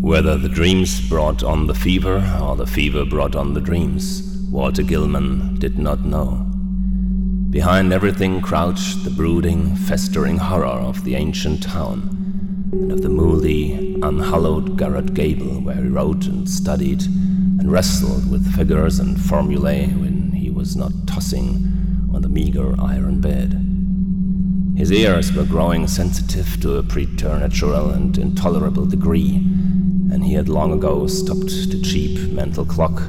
Whether the dreams brought on the fever or the fever brought on the dreams, Walter Gilman did not know. Behind everything crouched the brooding, festering horror of the ancient town and of the mouldy, unhallowed garret gable where he wrote and studied and wrestled with figures and formulae when he was not tossing on the meager iron bed. His ears were growing sensitive to a preternatural and intolerable degree, and he had long ago stopped the cheap mental clock,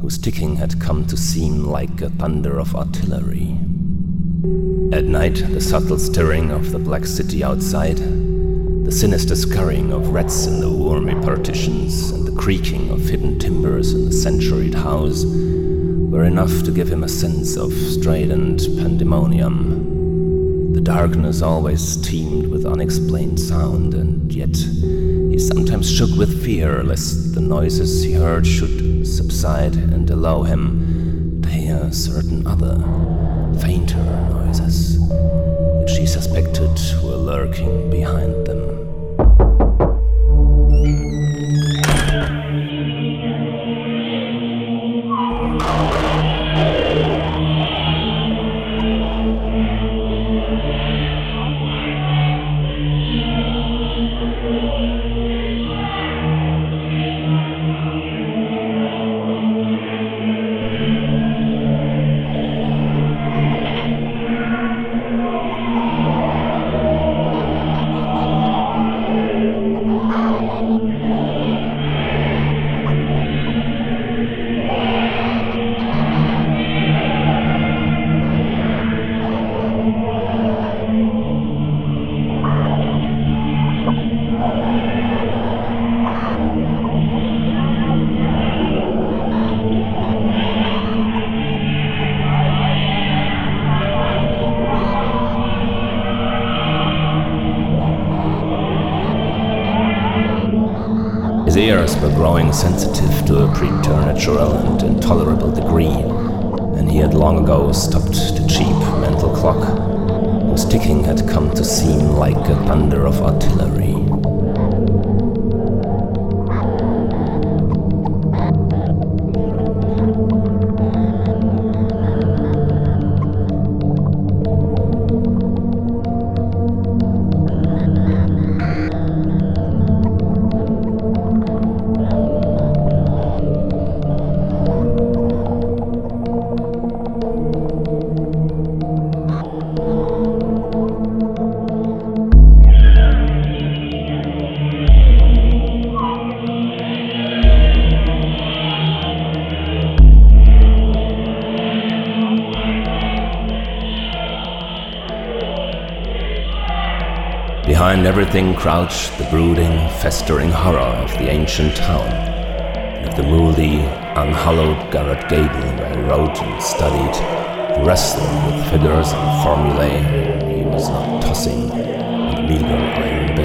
whose ticking had come to seem like a thunder of artillery. At night, the subtle stirring of the black city outside, the sinister scurrying of rats in the wormy partitions, and the creaking of hidden timbers in the centuried house were enough to give him a sense of strident pandemonium the darkness always teemed with unexplained sound, and yet he sometimes shook with fear lest the noises he heard should subside and allow him to hear certain other, fainter noises, which he suspected were lurking behind them. Ears were growing sensitive to a preternatural and intolerable degree, and he had long ago stopped the cheap mental clock, whose ticking had come to seem like a thunder of artillery. Behind everything crouched the brooding, festering horror of the ancient town, and of the mouldy, unhallowed garret gable where he wrote and studied, wrestled with figures and formulae, he was not tossing on the meager iron